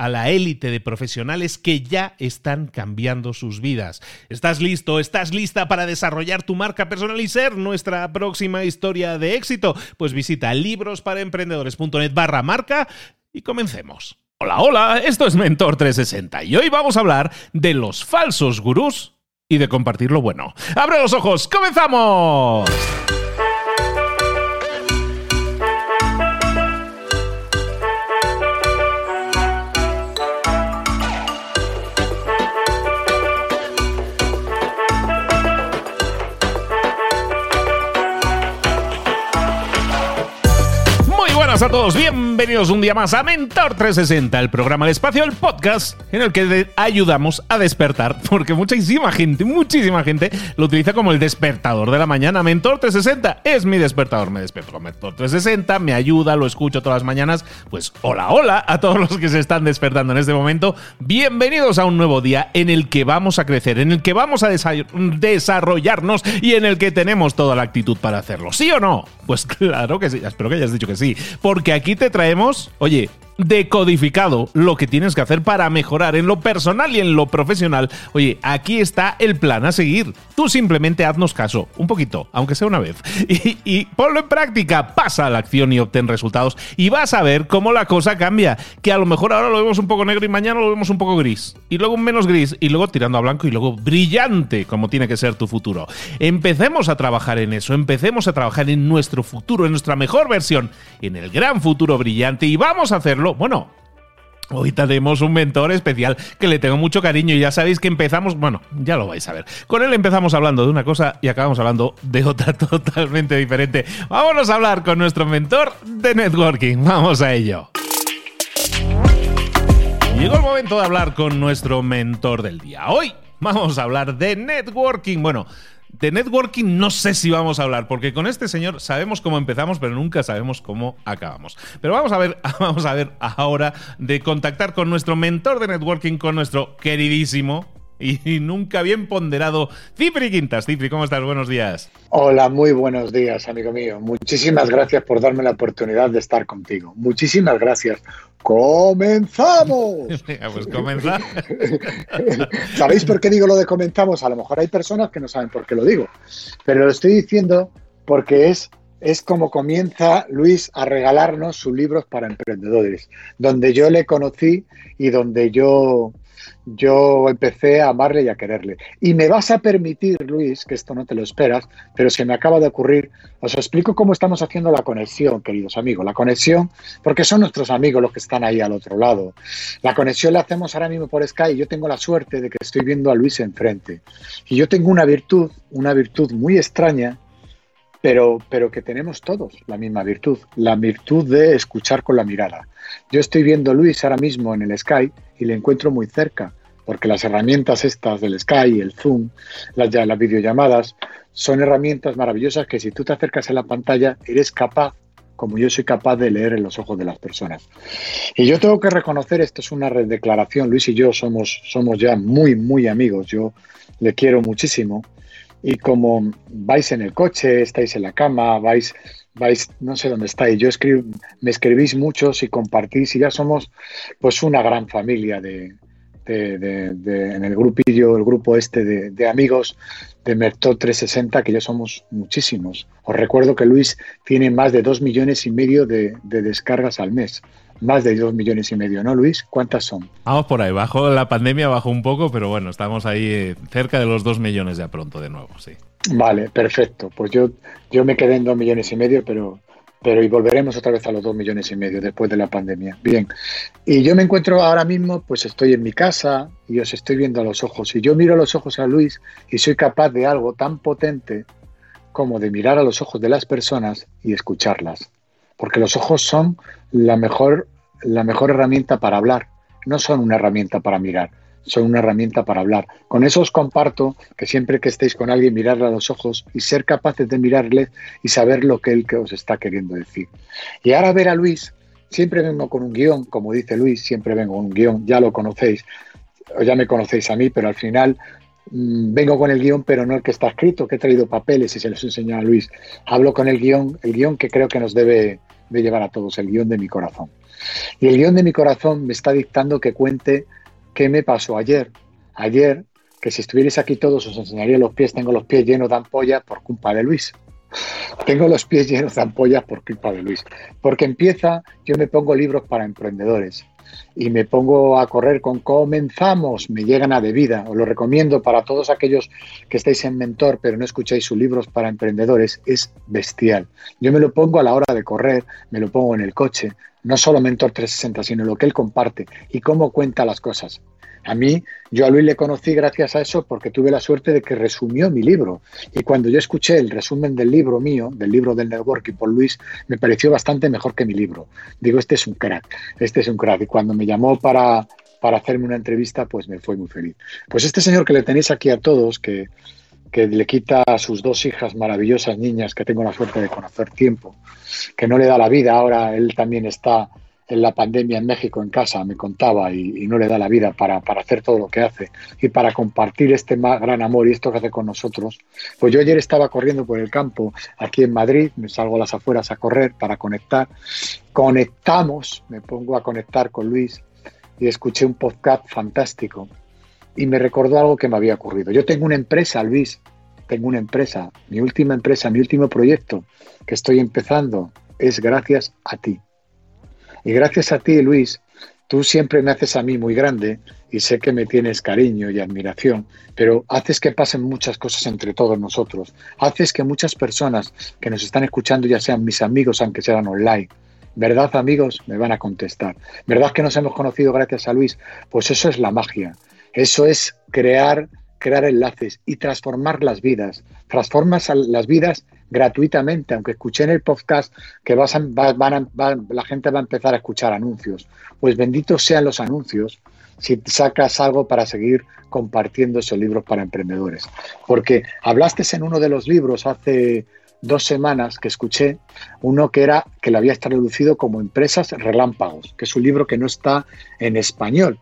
a la élite de profesionales que ya están cambiando sus vidas. ¿Estás listo? ¿Estás lista para desarrollar tu marca personal y ser nuestra próxima historia de éxito? Pues visita librosparaemprendedores.net barra marca y comencemos. Hola, hola, esto es Mentor 360 y hoy vamos a hablar de los falsos gurús y de compartir lo bueno. ¡Abre los ojos! ¡Comenzamos! A todos, bienvenidos un día más a Mentor 360, el programa de espacio, el podcast en el que ayudamos a despertar, porque muchísima gente, muchísima gente lo utiliza como el despertador de la mañana. Mentor 360 es mi despertador, me despierto con Mentor 360, me ayuda, lo escucho todas las mañanas. Pues hola, hola a todos los que se están despertando en este momento. Bienvenidos a un nuevo día en el que vamos a crecer, en el que vamos a desarrollarnos y en el que tenemos toda la actitud para hacerlo. ¿Sí o no? Pues claro que sí, espero que hayas dicho que sí porque aquí te traemos, oye, decodificado lo que tienes que hacer para mejorar en lo personal y en lo profesional. Oye, aquí está el plan a seguir. Tú simplemente haznos caso, un poquito, aunque sea una vez, y, ponlo en práctica, pasa a la acción y obtén resultados y vas a ver cómo la cosa cambia. Que a lo mejor ahora lo vemos un poco negro y mañana lo vemos un poco gris, y luego menos gris, y luego tirando a blanco y luego brillante, como tiene que ser tu futuro. Empecemos a trabajar en eso, empecemos a trabajar en nuestro futuro, en nuestra mejor versión, en el gran futuro brillante, y vamos a bueno, Hoy tenemos un mentor especial que le tengo mucho cariño y ya sabéis que empezamos, bueno, ya lo vais a ver. Con él empezamos hablando de una cosa y acabamos hablando de otra totalmente diferente. Vámonos a hablar con nuestro mentor de networking. Vamos a ello. Llegó el momento de hablar con nuestro mentor del día. Hoy vamos a hablar de networking. Bueno, de networking no sé si vamos a hablar, porque con este señor sabemos cómo empezamos, pero nunca sabemos cómo acabamos. Pero vamos a ver, vamos a ver ahora de contactar con nuestro mentor de networking, con nuestro queridísimo y nunca bien ponderado Cipri Quintas. Cipri, ¿cómo estás? Buenos días. Hola, muy buenos días, amigo mío. Muchísimas gracias por darme la oportunidad de estar contigo. Muchísimas gracias. ¡Comenzamos! pues comienza. ¿Sabéis por qué digo lo de comenzamos? A lo mejor hay personas que no saben por qué lo digo, pero lo estoy diciendo porque es, es como comienza Luis a regalarnos sus libros para emprendedores, donde yo le conocí y donde yo yo empecé a amarle y a quererle. Y me vas a permitir, Luis, que esto no te lo esperas, pero se me acaba de ocurrir, os explico cómo estamos haciendo la conexión, queridos amigos. La conexión, porque son nuestros amigos los que están ahí al otro lado. La conexión la hacemos ahora mismo por Skype yo tengo la suerte de que estoy viendo a Luis enfrente. Y yo tengo una virtud, una virtud muy extraña, pero, pero que tenemos todos la misma virtud, la virtud de escuchar con la mirada. Yo estoy viendo a Luis ahora mismo en el Skype y le encuentro muy cerca porque las herramientas estas del Sky, el Zoom, las, las videollamadas, son herramientas maravillosas que si tú te acercas a la pantalla eres capaz como yo soy capaz de leer en los ojos de las personas. Y yo tengo que reconocer, esto es una declaración, Luis y yo somos, somos ya muy, muy amigos, yo le quiero muchísimo, y como vais en el coche, estáis en la cama, vais, vais, no sé dónde estáis, yo escribo, me escribís muchos y compartís y ya somos pues una gran familia de, en el grupillo, el grupo este de, amigos de Mertot 360, que ya somos muchísimos. Os recuerdo que Luis tiene más de dos millones y medio de, descargas al mes. Más de dos millones y medio, ¿no, Luis? ¿Cuántas son? Vamos por ahí. Bajo la pandemia, bajó un poco, pero bueno, estamos ahí eh, cerca de los dos millones ya pronto de nuevo, sí. Vale, perfecto. Pues yo, yo me quedé en dos millones y medio, pero pero y volveremos otra vez a los dos millones y medio después de la pandemia. Bien, y yo me encuentro ahora mismo, pues estoy en mi casa y os estoy viendo a los ojos. Y yo miro a los ojos a Luis y soy capaz de algo tan potente como de mirar a los ojos de las personas y escucharlas. Porque los ojos son la mejor, la mejor herramienta para hablar, no son una herramienta para mirar son una herramienta para hablar. Con eso os comparto que siempre que estéis con alguien, mirarle a los ojos y ser capaces de mirarle y saber lo que él que os está queriendo decir. Y ahora ver a Luis, siempre vengo con un guion, como dice Luis, siempre vengo con un guion, ya lo conocéis, o ya me conocéis a mí, pero al final mm, vengo con el guion, pero no el que está escrito, que he traído papeles y se los enseño a Luis. Hablo con el guion, el guion que creo que nos debe de llevar a todos, el guion de mi corazón. Y el guion de mi corazón me está dictando que cuente ¿Qué me pasó ayer? Ayer, que si estuvierais aquí todos os enseñaría los pies, tengo los pies llenos de ampollas por culpa de Luis. Tengo los pies llenos de ampollas por culpa de Luis. Porque empieza, yo me pongo libros para emprendedores y me pongo a correr con comenzamos, me llegan a de vida. Os lo recomiendo para todos aquellos que estáis en mentor pero no escucháis sus libros para emprendedores, es bestial. Yo me lo pongo a la hora de correr, me lo pongo en el coche, no solo Mentor 360, sino lo que él comparte y cómo cuenta las cosas. A mí, yo a Luis le conocí gracias a eso porque tuve la suerte de que resumió mi libro. Y cuando yo escuché el resumen del libro mío, del libro del networking por Luis, me pareció bastante mejor que mi libro. Digo, este es un crack, este es un crack. Y cuando me llamó para, para hacerme una entrevista, pues me fue muy feliz. Pues este señor que le tenéis aquí a todos, que, que le quita a sus dos hijas maravillosas niñas que tengo la suerte de conocer tiempo, que no le da la vida, ahora él también está en la pandemia en México en casa, me contaba, y, no le da la vida para, para, hacer todo lo que hace y para compartir este gran amor y esto que hace con nosotros. Pues yo ayer estaba corriendo por el campo aquí en Madrid, me salgo a las afueras a correr para conectar. Conectamos, me pongo a conectar con Luis y escuché un podcast fantástico y me recordó algo que me había ocurrido. Yo tengo una empresa, Luis, tengo una empresa, mi última empresa, mi último proyecto que estoy empezando es gracias a ti. Y gracias a ti, Luis, tú siempre me haces a mí muy grande y sé que me tienes cariño y admiración, pero haces que pasen muchas cosas entre todos nosotros. Haces que muchas personas que nos están escuchando, ya sean mis amigos, aunque sean online, ¿verdad amigos? Me van a contestar. ¿Verdad que nos hemos conocido gracias a Luis? Pues eso es la magia. Eso es crear, crear enlaces y transformar las vidas. Transformas las vidas gratuitamente, aunque escuché en el podcast que vas la gente va a empezar a escuchar anuncios. Pues benditos sean los anuncios si sacas algo para seguir compartiendo esos libros para emprendedores. Porque hablaste en uno de los libros hace dos semanas que escuché uno que era que lo habías traducido como Empresas Relámpagos, que es un libro que no está en español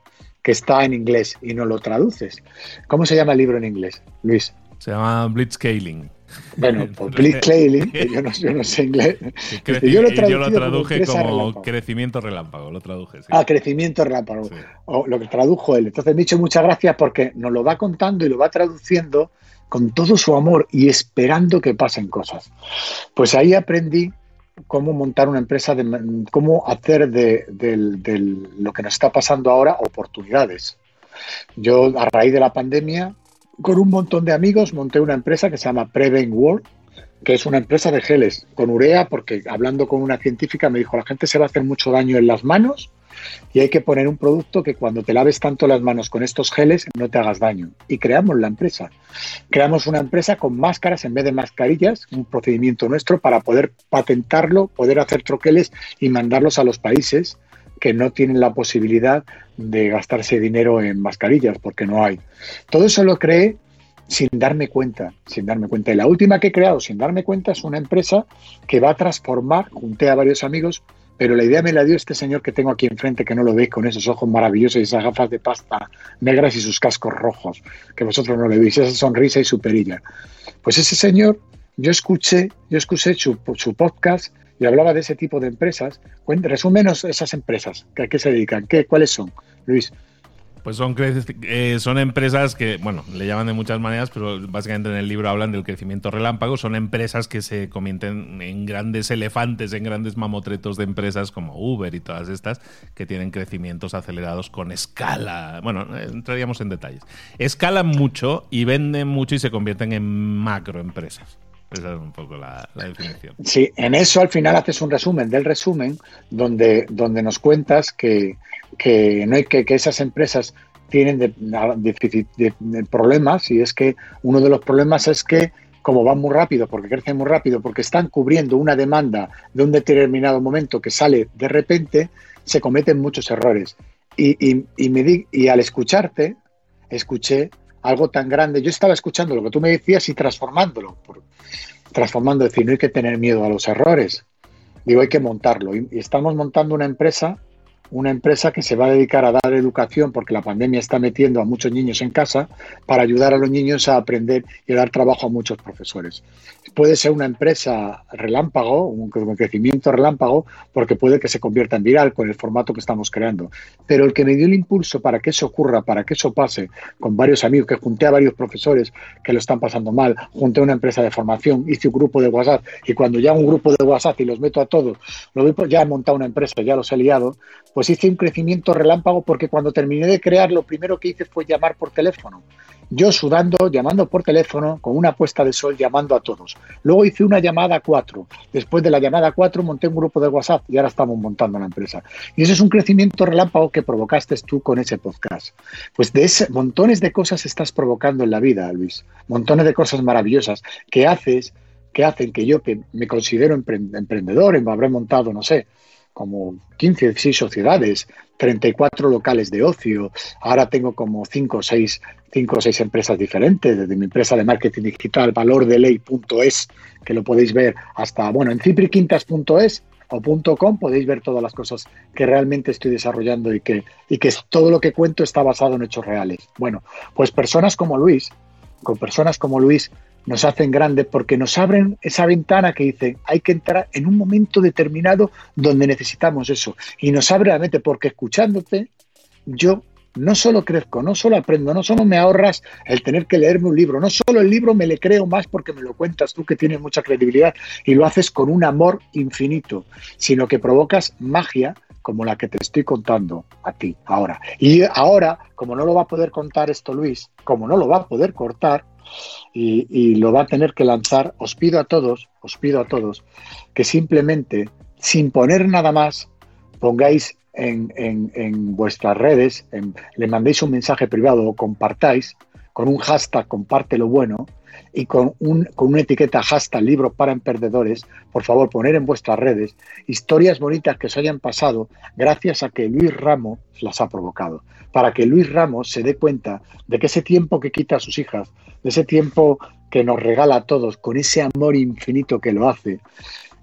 que está en inglés y no lo traduces. ¿Cómo se llama el libro en inglés, Luis? Se llama Blitzscaling. Bueno, pues Blitzscaling, yo no, yo no sé inglés. yo, lo yo, lo traduje como, crecimiento relámpago, lo traduje. Ah, crecimiento relámpago. O lo que tradujo él. Entonces, me dicho muchas gracias porque nos lo va contando y lo va traduciendo con todo su amor y esperando que pasen cosas. Pues ahí aprendí cómo montar una empresa, de, cómo hacer de, lo que nos está pasando ahora oportunidades. Yo, a raíz de la pandemia, con un montón de amigos, monté una empresa que se llama Prevent World, que es una empresa de geles con urea, porque hablando con una científica me dijo, la gente se va a hacer mucho daño en las manos y hay que poner un producto que cuando te laves tanto las manos con estos geles no te hagas daño. Y creamos la empresa. Creamos una empresa con máscaras en vez de mascarillas, un procedimiento nuestro para poder patentarlo, poder hacer troqueles y mandarlos a los países que no tienen la posibilidad de gastarse dinero en mascarillas porque no hay. Todo eso lo creé sin darme cuenta, sin darme cuenta. Y la última que he creado sin darme cuenta es una empresa que va a transformar, junté a varios amigos, pero la idea me la dio este señor que tengo aquí enfrente, que no lo veis con esos ojos maravillosos y esas gafas de pasta negras y sus cascos rojos, que vosotros no le veis, esa sonrisa y su perilla. Pues ese señor, yo escuché, yo escuché su, su podcast y hablaba de ese tipo de empresas. Resúmenos esas empresas, ¿a qué se dedican? ¿Qué, ¿Cuáles son, Luis? Pues son, eh, son empresas que, bueno, le llaman de muchas maneras, pero básicamente en el libro hablan del crecimiento relámpago. Son empresas que se convierten en grandes elefantes, en grandes mamotretos de empresas como Uber y todas estas, que tienen crecimientos acelerados con escala. Bueno, entraríamos en detalles. Escalan mucho y venden mucho y se convierten en macroempresas. Esa es un poco la, definición. Sí, en eso al final haces un resumen del resumen donde, donde nos cuentas que, que, no hay, que, que esas empresas tienen de, problemas y es que uno de los problemas es que como van muy rápido, porque crecen muy rápido, porque están cubriendo una demanda de un determinado momento que sale de repente, se cometen muchos errores. Y, y, y, me y al escucharte, escuché algo tan grande. Yo estaba escuchando lo que tú me decías y transformándolo. Transformando, decir, no hay que tener miedo a los errores. Digo, hay que montarlo. y estamos montando una empresa una empresa que se va a dedicar a dar educación porque la pandemia está metiendo a muchos niños en casa para ayudar a los niños a aprender y a dar trabajo a muchos profesores. Puede ser una empresa relámpago, un crecimiento relámpago, porque puede que se convierta en viral con el formato que estamos creando. Pero el que me dio el impulso para que eso ocurra, para que eso pase, con varios amigos, que junté a varios profesores que lo están pasando mal, junté a una empresa de formación, hice un grupo de WhatsApp y cuando ya un grupo de WhatsApp y los meto a todos, lo ya he montado una empresa, ya los he liado, pues hice un crecimiento relámpago porque cuando terminé de crear lo primero que hice fue llamar por teléfono. Yo sudando, llamando por teléfono, con una puesta de sol, llamando a todos. Luego hice una llamada 4. Después de la llamada 4 monté un grupo de WhatsApp y ahora estamos montando la empresa. Y ese es un crecimiento relámpago que provocaste tú con ese podcast. Pues de ese, montones de cosas estás provocando en la vida, Luis. Montones de cosas maravillosas que haces, que hacen que yo, que me considero emprendedor, me habré montado, no sé, como 15, 16 sociedades, 34 locales de ocio. Ahora tengo como 5 o 6, 5 o 6 empresas diferentes, desde mi empresa de marketing digital, valordeley.es, que lo podéis ver hasta, bueno, en cipriquintas.es o .com podéis ver todas las cosas que realmente estoy desarrollando y que, y que todo lo que cuento está basado en hechos reales. Bueno, pues personas como Luis, con personas como Luis, nos hacen grandes porque nos abren esa ventana que dice hay que entrar en un momento determinado donde necesitamos eso. Y nos abre la mente porque escuchándote yo no solo crezco, no solo aprendo, no solo me ahorras el tener que leerme un libro, no solo el libro me le creo más porque me lo cuentas tú que tienes mucha credibilidad y lo haces con un amor infinito, sino que provocas magia como la que te estoy contando a ti ahora. Y ahora, como no lo va a poder contar esto Luis, como no lo va a poder cortar, y, lo va a tener que lanzar, os pido a todos, os pido a todos que simplemente, sin poner nada más, pongáis en, vuestras redes, le mandéis un mensaje privado o compartáis con un hashtag comparte lo bueno y con, un, con una etiqueta hashtag libros para emprendedores, por favor poner en vuestras redes historias bonitas que os hayan pasado gracias a que Luis Ramos las ha provocado, para que Luis Ramos se dé cuenta de que ese tiempo que quita a sus hijas, de ese tiempo que nos regala a todos, con ese amor infinito que lo hace,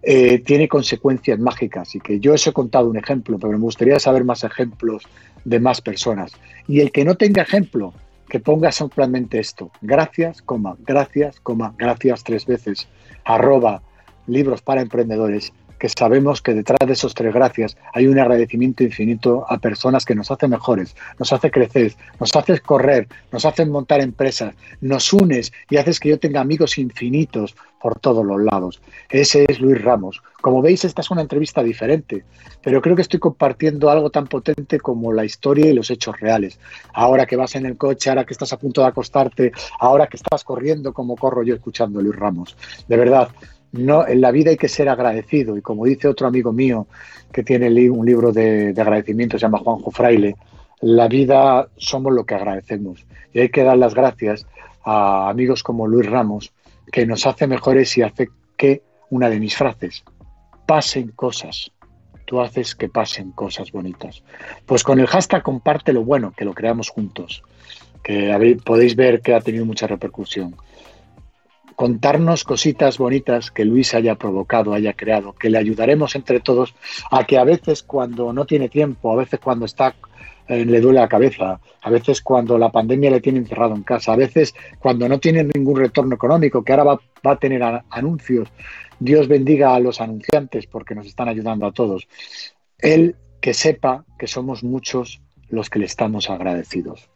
eh, tiene consecuencias mágicas y que yo os he contado un ejemplo, pero me gustaría saber más ejemplos de más personas. Y el que no tenga ejemplo, que ponga simplemente esto, gracias, coma, gracias, coma, gracias tres veces, arroba libros para emprendedores que sabemos que detrás de esos tres gracias hay un agradecimiento infinito a personas que nos hacen mejores, nos hace crecer, nos haces correr, nos hacen montar empresas, nos unes y haces que yo tenga amigos infinitos por todos los lados. Ese es Luis Ramos. Como veis, esta es una entrevista diferente, pero creo que estoy compartiendo algo tan potente como la historia y los hechos reales. Ahora que vas en el coche, ahora que estás a punto de acostarte, ahora que estás corriendo como corro yo escuchando Luis Ramos. De verdad, no, en la vida hay que ser agradecido y como dice otro amigo mío que tiene un libro de, agradecimiento, se llama Juanjo Fraile, la vida somos lo que agradecemos y hay que dar las gracias a amigos como Luis Ramos que nos hace mejores y hace que una de mis frases, pasen cosas, tú haces que pasen cosas bonitas. Pues con el hashtag comparte lo bueno, que lo creamos juntos, que podéis ver que ha tenido mucha repercusión. Contarnos cositas bonitas que Luis haya provocado, haya creado, que le ayudaremos entre todos a que a veces cuando no tiene tiempo, a veces cuando está eh, le duele la cabeza, a veces cuando la pandemia le tiene encerrado en casa, a veces cuando no tiene ningún retorno económico, que ahora va, va a tener anuncios, Dios bendiga a los anunciantes porque nos están ayudando a todos. Él que sepa que somos muchos los que le estamos agradecidos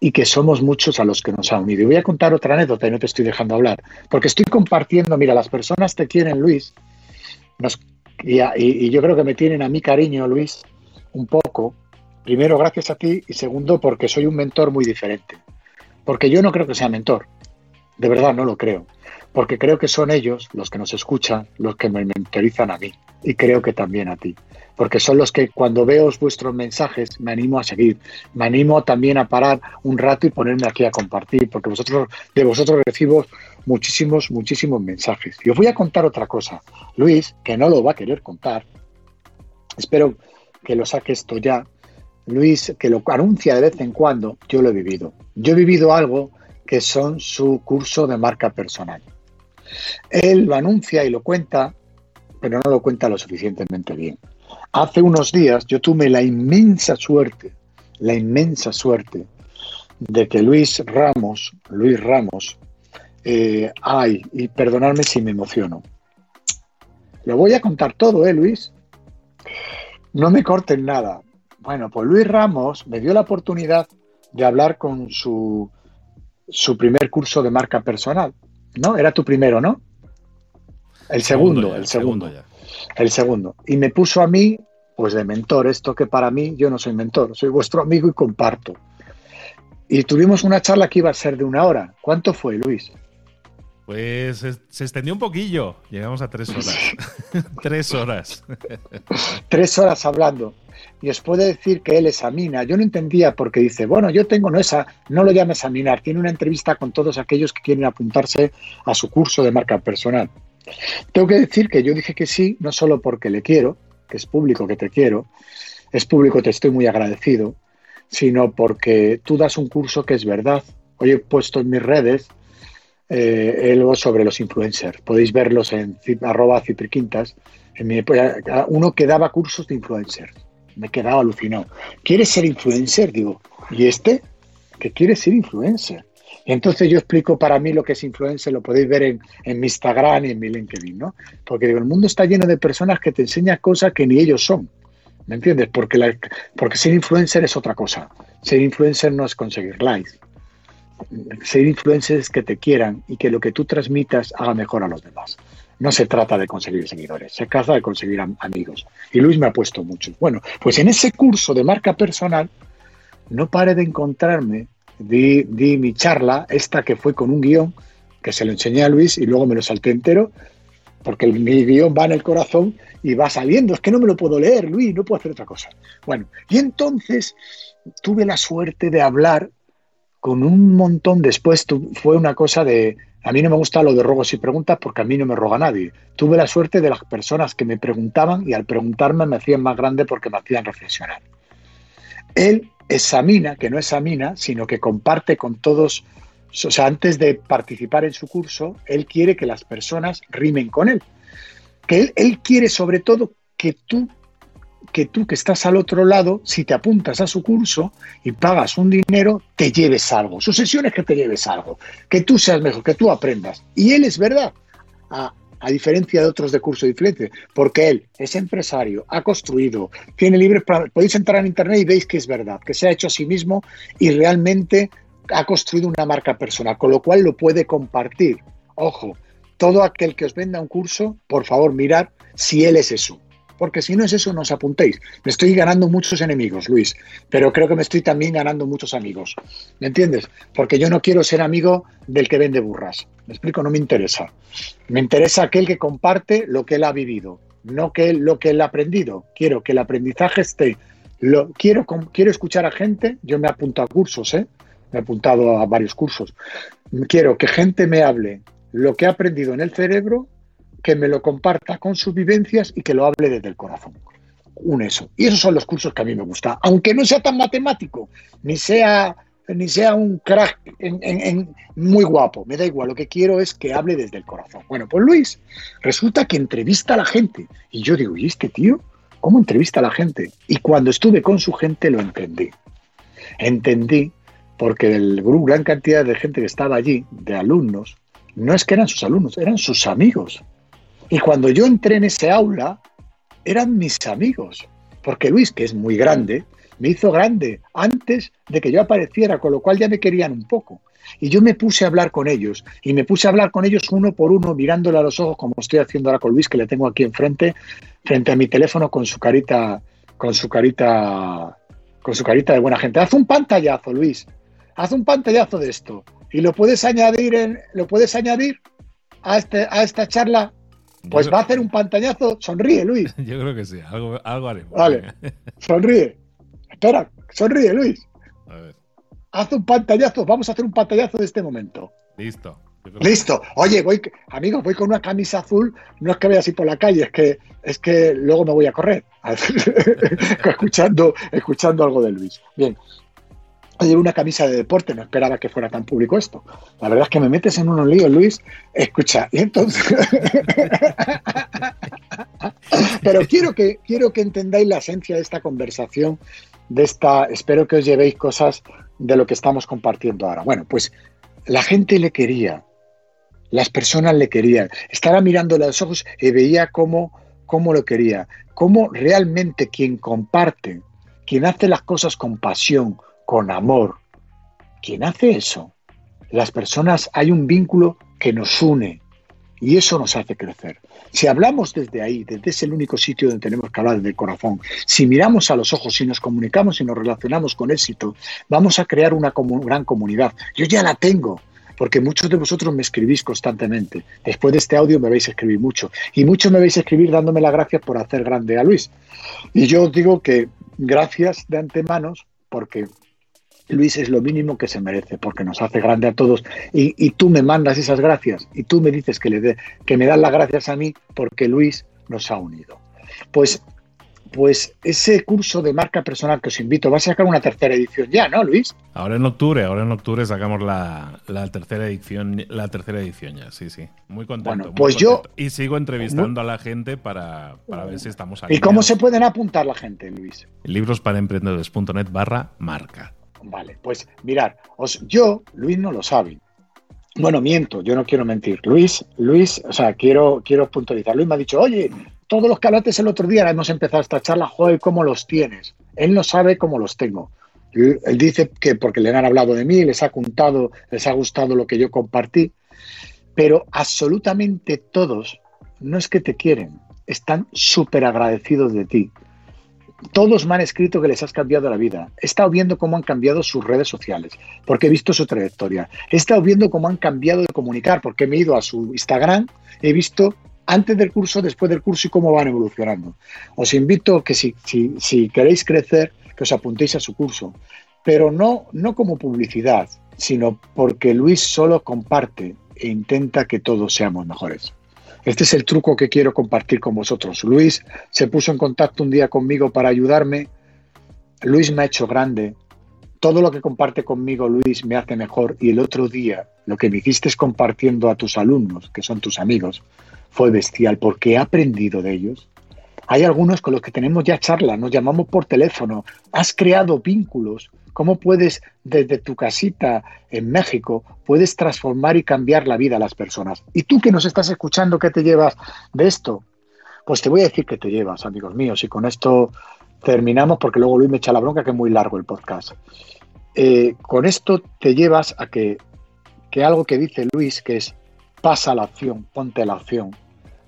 y que somos muchos a los que nos ha unido. Y voy a contar otra anécdota y no te estoy dejando hablar, porque estoy compartiendo, mira, las personas te quieren, Luis, y, y, yo creo que me tienen a mi cariño, Luis, un poco. Primero, gracias a ti, y segundo, porque soy un mentor muy diferente. Porque yo no creo que sea mentor, de verdad no lo creo porque creo que son ellos los que nos escuchan, los que me mentorizan a mí y creo que también a ti, porque son los que cuando veo vuestros mensajes me animo a seguir, me animo también a parar un rato y ponerme aquí a compartir, porque vosotros de vosotros recibo muchísimos, muchísimos mensajes. Y os voy a contar otra cosa. Luis, que no lo va a querer contar, espero que lo saque esto ya. Luis, que lo anuncia de vez en cuando, yo lo he vivido. Yo he vivido algo que son su curso de marca personal. Él lo anuncia y lo cuenta, pero no lo cuenta lo suficientemente bien. Hace unos días yo tuve la inmensa suerte, la inmensa suerte de que Luis Ramos, Luis Ramos, eh, ay, y perdonadme si me emociono. Lo voy a contar todo, ¿eh, Luis? No me corten nada. Bueno, pues Luis Ramos me dio la oportunidad de hablar con su, su primer curso de marca personal. ¿no? Era tu primero, ¿no? El segundo, el segundo. El segundo. Y me puso a mí, pues de mentor, esto que para mí yo no soy mentor, soy vuestro amigo y comparto. Y tuvimos una charla que iba a ser de una hora. ¿Cuánto fue, Luis? Pues se extendió un poquillo, llegamos a tres horas. tres horas. tres horas hablando. Y os puede decir que él examina. Yo no entendía porque dice, bueno, yo tengo, no esa, no lo llames examinar, tiene una entrevista con todos aquellos que quieren apuntarse a su curso de marca personal. Tengo que decir que yo dije que sí, no solo porque le quiero, que es público que te quiero, es público, te estoy muy agradecido, sino porque tú das un curso que es verdad. Hoy he puesto en mis redes eh, algo sobre los influencers. Podéis verlos en arroba cipriquintas. En mi, uno que daba cursos de influencers. Me quedaba alucinado. ¿Quieres ser influencer? Digo, ¿y este? Que quiere ser influencer. Entonces yo explico para mí lo que es influencer, lo podéis ver en, mi Instagram y en mi LinkedIn, ¿no? Porque digo, el mundo está lleno de personas que te enseñan cosas que ni ellos son. ¿Me entiendes? Porque, ser influencer es otra cosa. Ser influencer no es conseguir likes ser influencers que te quieran y que lo que tú transmitas haga mejor a los demás. No se trata de conseguir seguidores, se trata de conseguir amigos. Y Luis me ha puesto muchos. Bueno, pues en ese curso de marca personal, no pare de encontrarme, di, mi charla, esta que fue con un guion, que se lo enseñé a Luis y luego me lo salté entero, porque el, mi guion va en el corazón y va saliendo. Es que no me lo puedo leer, Luis, no puedo hacer otra cosa. Bueno, y entonces tuve la suerte de hablar con un montón después fue una cosa de, a mí no me gusta lo de rogos y preguntas porque a mí no me roga nadie. Tuve la suerte de las personas que me preguntaban y al preguntarme me hacían más grande porque me hacían reflexionar. Él examina, que no examina, sino que comparte con todos, o sea, antes de participar en su curso, él quiere que las personas rimen con él. Que él, él quiere sobre todo que tú que tú que estás al otro lado, si te apuntas a su curso y pagas un dinero, te lleves algo. Su sesión es que te lleves algo, que tú seas mejor, que tú aprendas. Y él es verdad, a, diferencia de otros de curso diferente, porque él es empresario, ha construido, tiene libre, podéis entrar en internet y veis que es verdad, que se ha hecho a sí mismo y realmente ha construido una marca personal, con lo cual lo puede compartir. Ojo, todo aquel que os venda un curso, por favor, mirad si él es eso porque si no es eso, no os apuntéis. Me estoy ganando muchos enemigos, Luis, pero creo que me estoy también ganando muchos amigos. ¿Me entiendes? Porque yo no quiero ser amigo del que vende burras. ¿Me explico? No me interesa. Me interesa aquel que comparte lo que él ha vivido, no que lo que él ha aprendido. Quiero que el aprendizaje esté. Lo, quiero, quiero escuchar a gente, yo me apunto a cursos, ¿eh? me he apuntado a varios cursos. Quiero que gente me hable lo que ha aprendido en el cerebro que me lo comparta con sus vivencias y que lo hable desde el corazón. un eso. Y esos son los cursos que a mí me gustan. Aunque no sea tan matemático, ni sea, ni sea un crack en, muy guapo, me da igual. Lo que quiero es que hable desde el corazón. Bueno, pues Luis, resulta que entrevista a la gente. Y yo digo, ¿y este tío? ¿Cómo entrevista a la gente? Y cuando estuve con su gente lo entendí. Entendí porque el grupo, gran cantidad de gente que estaba allí, de alumnos, no es que eran sus alumnos, eran sus amigos. Y cuando yo entré en ese aula, eran mis amigos. Porque Luis, que es muy grande, me hizo grande antes de que yo apareciera, con lo cual ya me querían un poco. Y yo me puse a hablar con ellos, y me puse a hablar con ellos uno por uno, mirándole a los ojos, como estoy haciendo ahora con Luis, que le tengo aquí enfrente, frente a mi teléfono con su carita, con su carita, con su carita de buena gente. Haz un pantallazo, Luis. Haz un pantallazo de esto. Y lo puedes añadir en, lo puedes añadir a, este, a esta charla pues va a hacer un pantallazo. Sonríe, Luis. Yo creo que sí, algo, algo haremos. Vale, sonríe. Espera, sonríe, Luis. A ver. Haz un pantallazo, vamos a hacer un pantallazo de este momento. Listo. Listo. Oye, voy, amigos, voy con una camisa azul. No es que vaya así por la calle, es que, es que luego me voy a correr. escuchando, escuchando algo de Luis. Bien, llevo una camisa de deporte, no esperaba que fuera tan público esto. La verdad es que me metes en unos líos, Luis. Escucha, y entonces. Pero quiero que, quiero que entendáis la esencia de esta conversación, de esta. Espero que os llevéis cosas de lo que estamos compartiendo ahora. Bueno, pues la gente le quería, las personas le querían. Estaba mirándole a los ojos y veía cómo, cómo lo quería, cómo realmente quien comparte, quien hace las cosas con pasión, con amor. Quien hace eso, las personas hay un vínculo que nos une y eso nos hace crecer. Si hablamos desde ahí, desde ese único sitio donde tenemos que hablar desde el corazón, si miramos a los ojos, si nos comunicamos y nos relacionamos con éxito, vamos a crear una gran comunidad. Yo ya la tengo, porque muchos de vosotros me escribís constantemente. Después de este audio me vais a escribir mucho. Y muchos me vais a escribir dándome las gracias por hacer grande a Luis. Y yo os digo que gracias de antemano, porque Luis es lo mínimo que se merece porque nos hace grande a todos y, tú me mandas esas gracias y tú me dices que, le dé que me das las gracias a mí porque Luis nos ha unido. Pues, pues ese curso de marca personal que os invito va a sacar una tercera edición ya, ¿no, Luis? Ahora en octubre, ahora en octubre sacamos la, tercera edición, la tercera edición ya, sí, sí. Muy contento. Bueno, pues yo y sigo entrevistando a la gente para, ver si estamos ¿Y cómo se pueden apuntar la gente, Luis? Librosparaemprendedores.net barra marca. Vale, pues mirar, os, yo, Luis no lo sabe. Bueno, miento, yo no quiero mentir. Luis, Luis, o sea, quiero, quiero puntualizar. Luis me ha dicho, oye, todos los que hablaste el otro día, hemos empezado esta charla, joder, ¿cómo los tienes? Él no sabe cómo los tengo. Él, dice que porque le han hablado de mí, les ha contado, les ha gustado lo que yo compartí, pero absolutamente todos no es que te quieren, están súper agradecidos de ti. Todos me han escrito que les has cambiado la vida. He estado viendo cómo han cambiado sus redes sociales, porque he visto su trayectoria. He estado viendo cómo han cambiado de comunicar, porque me he ido a su Instagram, he visto antes del curso, después del curso y cómo van evolucionando. Os invito que si, si, queréis crecer, que os apuntéis a su curso, pero no, no como publicidad, sino porque Luis solo comparte e intenta que todos seamos mejores. Este es el truco que quiero compartir con vosotros. Luis se puso en contacto un día conmigo para ayudarme. Luis me ha hecho grande. Todo lo que comparte conmigo Luis me hace mejor. Y el otro día lo que me hiciste compartiendo a tus alumnos, que son tus amigos, fue bestial porque he aprendido de ellos. Hay algunos con los que tenemos ya charlas, nos llamamos por teléfono, has creado vínculos, cómo puedes desde tu casita en México, puedes transformar y cambiar la vida a las personas. Y tú que nos estás escuchando, ¿qué te llevas de esto? Pues te voy a decir que te llevas, amigos míos, y con esto terminamos porque luego Luis me echa la bronca que es muy largo el podcast. Eh, con esto te llevas a que, que algo que dice Luis, que es pasa la acción, ponte la acción,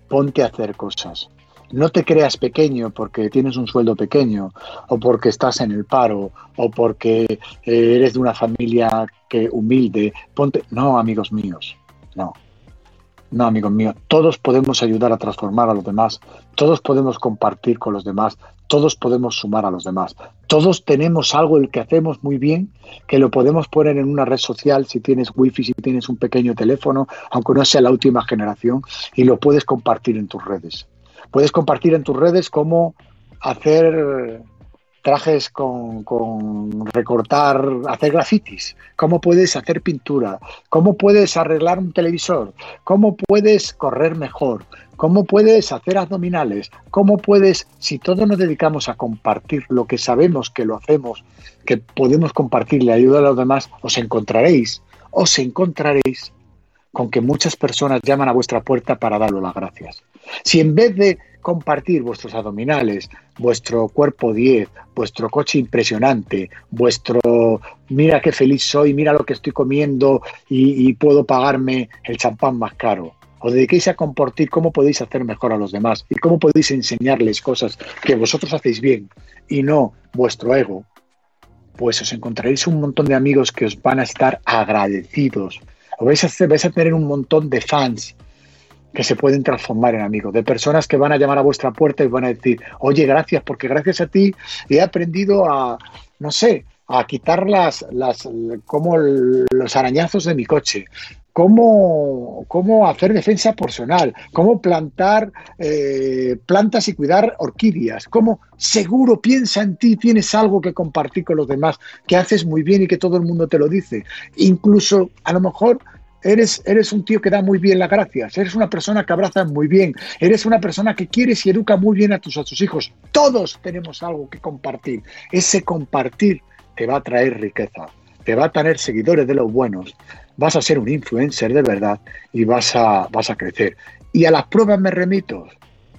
ponte a hacer cosas. No te creas pequeño porque tienes un sueldo pequeño o porque estás en el paro o porque eh, eres de una familia que humilde. Ponte, no, amigos míos, no. No, amigos míos, todos podemos ayudar a transformar a los demás, todos podemos compartir con los demás, todos podemos sumar a los demás. Todos tenemos algo el que hacemos muy bien, que lo podemos poner en una red social si tienes wifi, si tienes un pequeño teléfono, aunque no sea la última generación, y lo puedes compartir en tus redes. Puedes compartir en tus redes cómo hacer trajes con, con, recortar, hacer grafitis, cómo puedes hacer pintura, cómo puedes arreglar un televisor, cómo puedes correr mejor, cómo puedes hacer abdominales, cómo puedes, si todos nos dedicamos a compartir lo que sabemos que lo hacemos, que podemos compartirle ayuda a los demás, os encontraréis, os encontraréis con que muchas personas llaman a vuestra puerta para daros las gracias. Si en vez de compartir vuestros abdominales, vuestro cuerpo 10, vuestro coche impresionante, vuestro mira qué feliz soy, mira lo que estoy comiendo y, y puedo pagarme el champán más caro. Os dediquéis a compartir cómo podéis hacer mejor a los demás y cómo podéis enseñarles cosas que vosotros hacéis bien y no vuestro ego, pues os encontraréis un montón de amigos que os van a estar agradecidos o vais a, vais a tener un montón de fans que se pueden transformar en amigos, de personas que van a llamar a vuestra puerta y van a decir, oye, gracias, porque gracias a ti he aprendido a, no sé, a quitar las, las como los arañazos de mi coche, cómo, cómo hacer defensa personal, cómo plantar eh, plantas y cuidar orquídeas, cómo seguro piensa en ti, tienes algo que compartir con los demás, que haces muy bien y que todo el mundo te lo dice. Incluso a lo mejor Eres, eres, un tío que da muy bien las gracias, eres una persona que abraza muy bien, eres una persona que quieres y educa muy bien a tus, a tus hijos. Todos tenemos algo que compartir. Ese compartir te va a traer riqueza, te va a tener seguidores de los buenos, vas a ser un influencer de verdad y vas a, vas a crecer. Y a las pruebas me remito.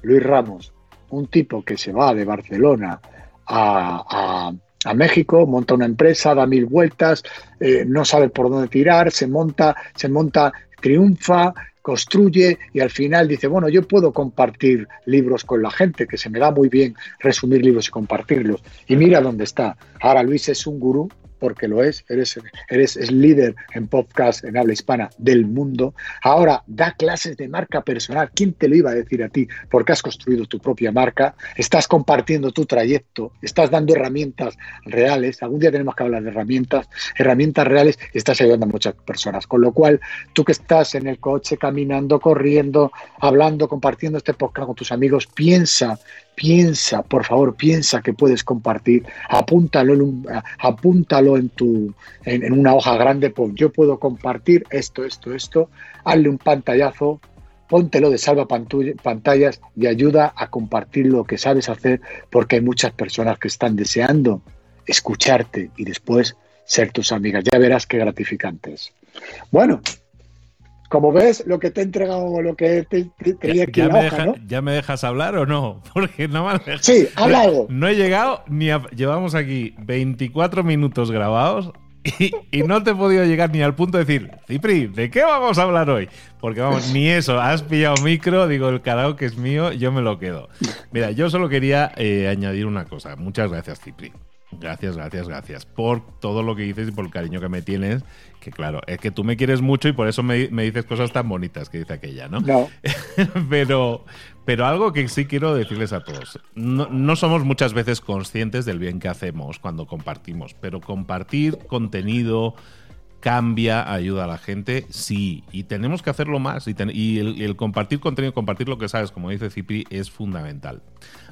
Luis Ramos, un tipo que se va de Barcelona a, a, México, monta una empresa, da mil vueltas, eh, no sabe por dónde tirar, se monta, se monta, triunfa, construye y al final dice, bueno, yo puedo compartir libros con la gente, que se me da muy bien resumir libros y compartirlos. Y mira dónde está. Ahora Luis es un gurú porque lo es, eres, eres líder en podcast en habla hispana del mundo. Ahora da clases de marca personal. ¿Quién te lo iba a decir a ti? Porque has construido tu propia marca, estás compartiendo tu trayecto, estás dando herramientas reales. Algún día tenemos que hablar de herramientas, herramientas reales y estás ayudando a muchas personas. Con lo cual, tú que estás en el coche, caminando, corriendo, hablando, compartiendo este podcast con tus amigos, piensa piensa, por favor, piensa que puedes compartir, apúntalo en, apúntalo en, tu, en, una hoja grande, pon, yo puedo compartir esto, esto, esto, hazle un pantallazo, póntelo de salva pantallas y ayuda a compartir lo que sabes hacer, porque hay muchas personas que están deseando escucharte y después ser tus amigas. Ya verás qué gratificantes. Bueno, como ves, lo que te he entregado, lo que te, aquí ya, en la hoja, ¿no? ¿Ya me dejas hablar o no? Porque no me Sí, habla algo. No he llegado ni a... Llevamos aquí 24 minutos grabados y, no te he podido llegar ni al punto de decir, Cipri, ¿de qué vamos a hablar hoy? Porque vamos, ni eso, has pillado micro, digo, el karaoke es mío, yo me lo quedo. Mira, yo solo quería eh, añadir una cosa. Muchas gracias, Cipri. Gracias, gracias, gracias por todo lo que dices y por el cariño que me tienes. Que claro, es que tú me quieres mucho y por eso me, dices cosas tan bonitas que dice aquella, ¿no? No. pero, pero algo que sí quiero decirles a todos. No, no, somos muchas veces conscientes del bien que hacemos cuando compartimos, pero compartir contenido cambia, ayuda a la gente, sí. Y tenemos que hacerlo más. Y, el, el compartir contenido, compartir lo que sabes, como dice Cipri, es fundamental.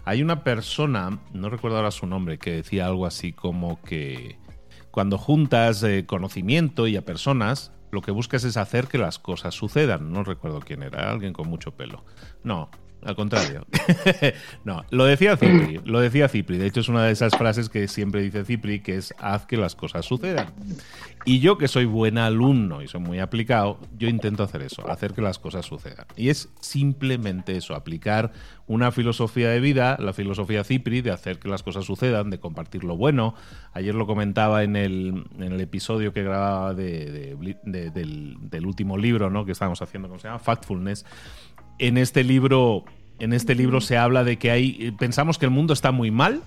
Hay una persona, no recuerdo ahora su nombre, que decía algo así como que cuando juntas eh, conocimiento y a personas, lo que buscas es hacer que las cosas sucedan. No recuerdo quién era, alguien con mucho pelo. No, al contrario. no, lo decía Cipri, lo decía Cipri. De hecho, es una de esas frases que siempre dice Cipri, que es haz que las cosas sucedan. Y yo, que soy buen alumno y soy muy aplicado, yo intento hacer eso, hacer que las cosas sucedan. Y es simplemente eso, aplicar una filosofía de vida, la filosofía Cipri, de hacer que las cosas sucedan, de compartir lo bueno. Ayer lo comentaba en el, en el episodio que grababa de, del, último libro ¿no? que estábamos haciendo, ¿cómo se llama? Factfulness en este libro, en este libro se habla de que hay, pensamos que el mundo está muy mal,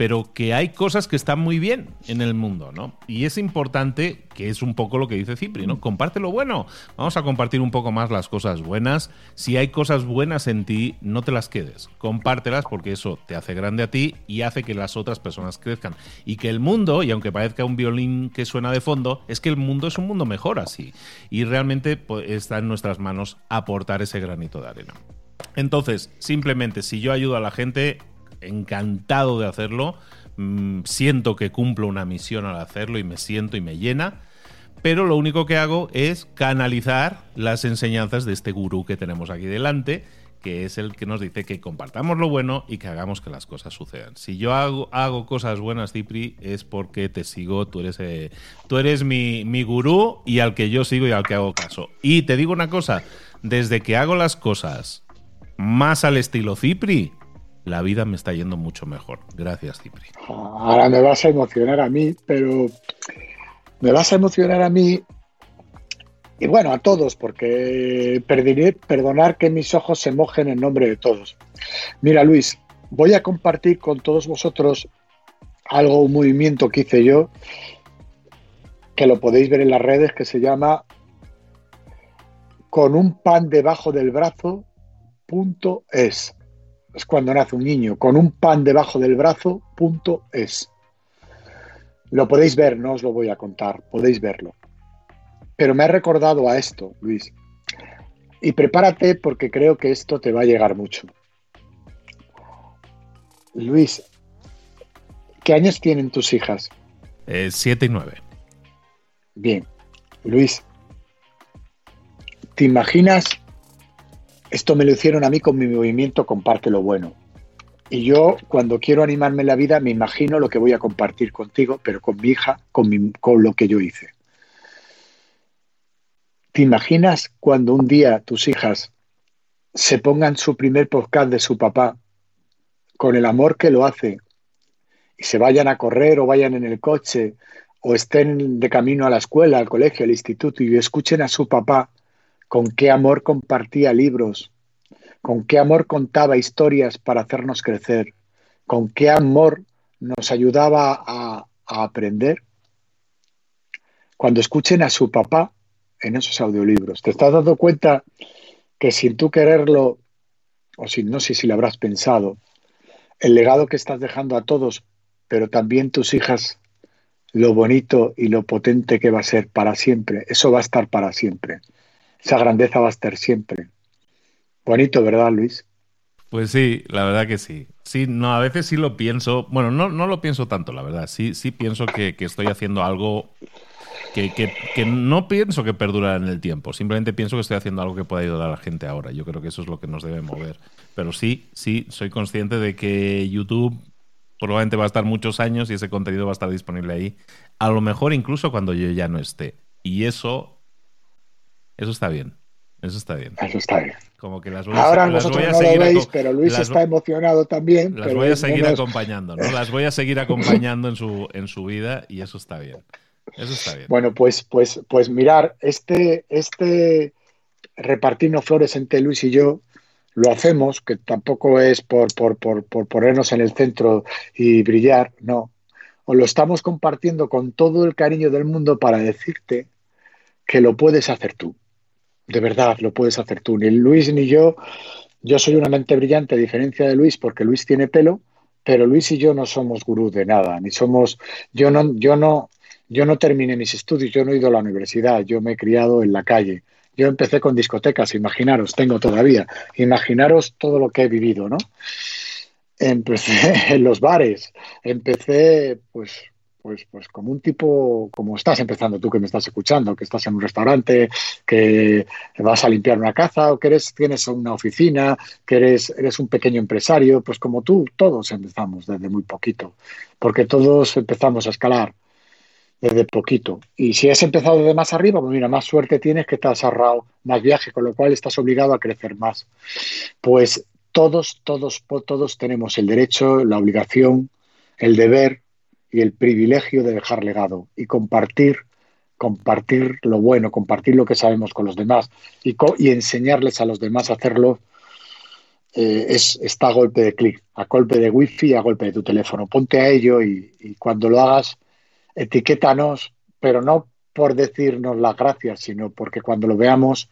pero que hay cosas que están muy bien en el mundo, ¿no? Y es importante, que es un poco lo que dice Cipri, ¿no? Comparte lo bueno. Vamos a compartir un poco más las cosas buenas. Si hay cosas buenas en ti, no te las quedes. Compártelas porque eso te hace grande a ti y hace que las otras personas crezcan. Y que el mundo, y aunque parezca un violín que suena de fondo, es que el mundo es un mundo mejor así. Y realmente pues, está en nuestras manos aportar ese granito de arena. Entonces, simplemente, si yo ayudo a la gente, encantado de hacerlo. Mm, siento que cumplo una misión al hacerlo y me siento y me llena. Pero lo único que hago es canalizar las enseñanzas de este gurú que tenemos aquí delante que es el que nos dice que compartamos lo bueno y que hagamos que las cosas sucedan. Si yo hago, cosas buenas, Cipri, es porque te sigo, tú eres, eh, tú eres mi, mi gurú y al que yo sigo y al que hago caso. Y te digo una cosa, desde que hago las cosas más al estilo Cipri, la vida me está yendo mucho mejor. Gracias, Cipri. Ahora me vas a emocionar a mí, pero me vas a emocionar a mí y bueno, a todos, porque pediré, perdonar que mis ojos se mojen en nombre de todos. Mira, Luis, voy a compartir con todos vosotros algo, un movimiento que hice yo, que lo podéis ver en las redes, que se llama con un pan debajo del brazo, punto es. Es cuando nace un niño, con un pan debajo del brazo, punto es. Lo podéis ver, no os lo voy a contar, podéis verlo. Pero me ha recordado a esto, Luis. Y prepárate porque creo que esto te va a llegar mucho. Luis, ¿qué años tienen tus hijas? Eh, siete y nueve. Bien. Luis, ¿te imaginas? Esto me lo hicieron a mí con mi movimiento Comparte lo bueno. Y yo, cuando quiero animarme en la vida, me imagino lo que voy a compartir contigo, pero con mi hija, con, con lo que yo hice. ¿Te imaginas cuando un día tus hijas se pongan su primer podcast de su papá con el amor que lo hace y se vayan a correr o vayan en el coche o estén de camino a la escuela, al colegio, al instituto y escuchen a su papá con qué amor compartía libros, con qué amor contaba historias para hacernos crecer, con qué amor nos ayudaba a, a aprender? Cuando escuchen a su papá en esos audiolibros. ¿Te estás dando cuenta que sin tú quererlo, o sin no sé si lo habrás pensado, el legado que estás dejando a todos, pero también tus hijas, lo bonito y lo potente que va a ser para siempre, eso va a estar para siempre. Esa grandeza va a estar siempre. Bonito, ¿verdad, Luis? Pues sí, la verdad que sí. Sí, no, a veces sí lo pienso. Bueno, no, no lo pienso tanto, la verdad. Sí, sí pienso que, que estoy haciendo algo que, no pienso que perdura en el tiempo, simplemente pienso que estoy haciendo algo que pueda ayudar a la gente ahora. Yo creo que eso es lo que nos debe mover. Pero sí, sí, soy consciente de que YouTube probablemente va a estar muchos años y ese contenido va a estar disponible ahí. A lo mejor incluso cuando yo ya no esté. Y eso, eso está bien. Eso está bien. Eso está bien. Como que las voy a, Ahora las voy a no seguir lo veis, pero Luis está emocionado también. Las voy a seguir acompañando, ¿no? Las voy a seguir acompañando en su, en su vida y eso está bien. Eso está bien. Bueno, pues, pues, pues mirar, este, este repartirnos flores entre Luis y yo lo hacemos, que tampoco es por, por, por, por ponernos en el centro y brillar, no. O lo estamos compartiendo con todo el cariño del mundo para decirte que lo puedes hacer tú. De verdad, lo puedes hacer tú. Ni Luis ni yo, yo soy una mente brillante a diferencia de Luis porque Luis tiene pelo, pero Luis y yo no somos gurús de nada, ni somos, yo no, yo no, yo no terminé mis estudios, yo no he ido a la universidad, yo me he criado en la calle. Yo empecé con discotecas, imaginaros, tengo todavía, imaginaros todo lo que he vivido, ¿no? Empecé en los bares, empecé pues pues, pues como un tipo, como estás empezando tú que me estás escuchando, que estás en un restaurante, que vas a limpiar una casa o que eres, tienes una oficina, que eres, eres un pequeño empresario, pues como tú, todos empezamos desde muy poquito, porque todos empezamos a escalar desde poquito. Y si has empezado de más arriba, pues mira, más suerte tienes que has ahorrado más viaje, con lo cual estás obligado a crecer más. Pues todos, todos, todos tenemos el derecho, la obligación, el deber y el privilegio de dejar legado y compartir, compartir lo bueno, compartir lo que sabemos con los demás y, y enseñarles a los demás a hacerlo. Eh, es, está a golpe de clic, a golpe de wifi, a golpe de tu teléfono. Ponte a ello y cuando lo hagas, etiquétanos, pero no por decirnos las gracias, sino porque cuando lo veamos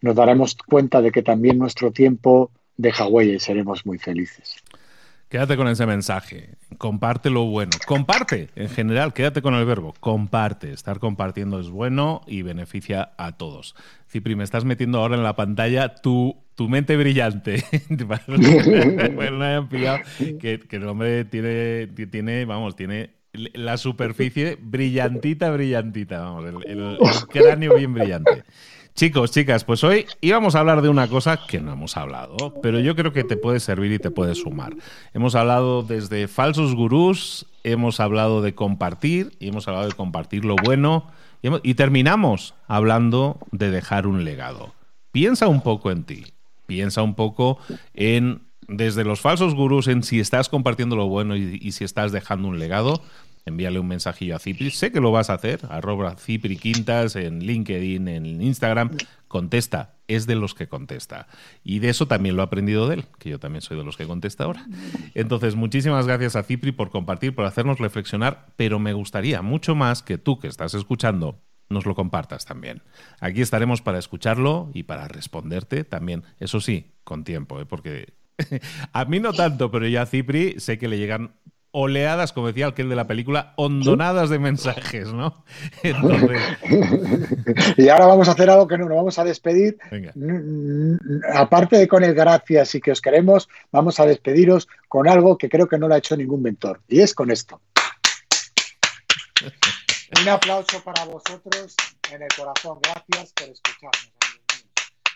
nos daremos cuenta de que también nuestro tiempo deja huella y seremos muy felices. Quédate con ese mensaje. Comparte lo bueno. Comparte, en general, quédate con el verbo. Comparte. Estar compartiendo es bueno y beneficia a todos. Cipri, me estás metiendo ahora en la pantalla tu, tu mente brillante. no hayan pillado que, que, el hombre tiene, tiene, vamos, tiene la superficie brillantita, brillantita. Vamos, el cráneo bien brillante. Chicos, chicas, pues hoy íbamos a hablar de una cosa que no hemos hablado, pero yo creo que te puede servir y te puede sumar. Hemos hablado desde falsos gurús, hemos hablado de compartir y hemos hablado de compartir lo bueno y, terminamos hablando de dejar un legado. Piensa un poco en ti, piensa un poco en desde los falsos gurús en si estás compartiendo lo bueno y si estás dejando un legado envíale un mensajillo a Cipri. Sé que lo vas a hacer, arroba Cipri Quintas en LinkedIn, en Instagram. Contesta, es de los que contesta. Y de eso también lo he aprendido de él, que yo también soy de los que contesta ahora. Entonces, muchísimas gracias a Cipri por compartir, por hacernos reflexionar, pero me gustaría mucho más que tú que estás escuchando nos lo compartas también. Aquí estaremos para escucharlo y para responderte también, eso sí, con tiempo, ¿eh? porque a mí no tanto, pero ya a Cipri sé que le llegan oleadas, como decía aquel de la película, hondonadas de mensajes, ¿no? y ahora vamos a hacer algo que no nos vamos a despedir. Aparte de con el gracias y que os queremos, vamos a despediros con algo que creo que no lo ha hecho ningún mentor. Y es con esto. Un aplauso para vosotros en el corazón. Gracias por escucharnos,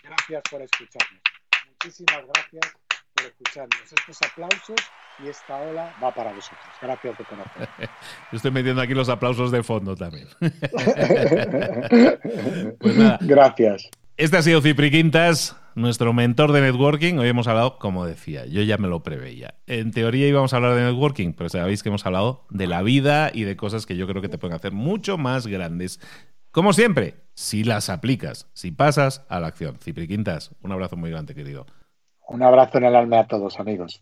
Gracias por escucharnos. Muchísimas gracias por escucharnos. Estos aplausos y esta ola va para vosotros. Gracias de conocer. Yo estoy metiendo aquí los aplausos de fondo también. pues nada. Gracias. Este ha sido Cipri Quintas, nuestro mentor de networking. Hoy hemos hablado, como decía, yo ya me lo preveía. En teoría íbamos a hablar de networking, pero sabéis que hemos hablado de la vida y de cosas que yo creo que te pueden hacer mucho más grandes. Como siempre, si las aplicas, si pasas a la acción. Cipri Quintas, un abrazo muy grande, querido. Un abrazo en el alma a todos, amigos.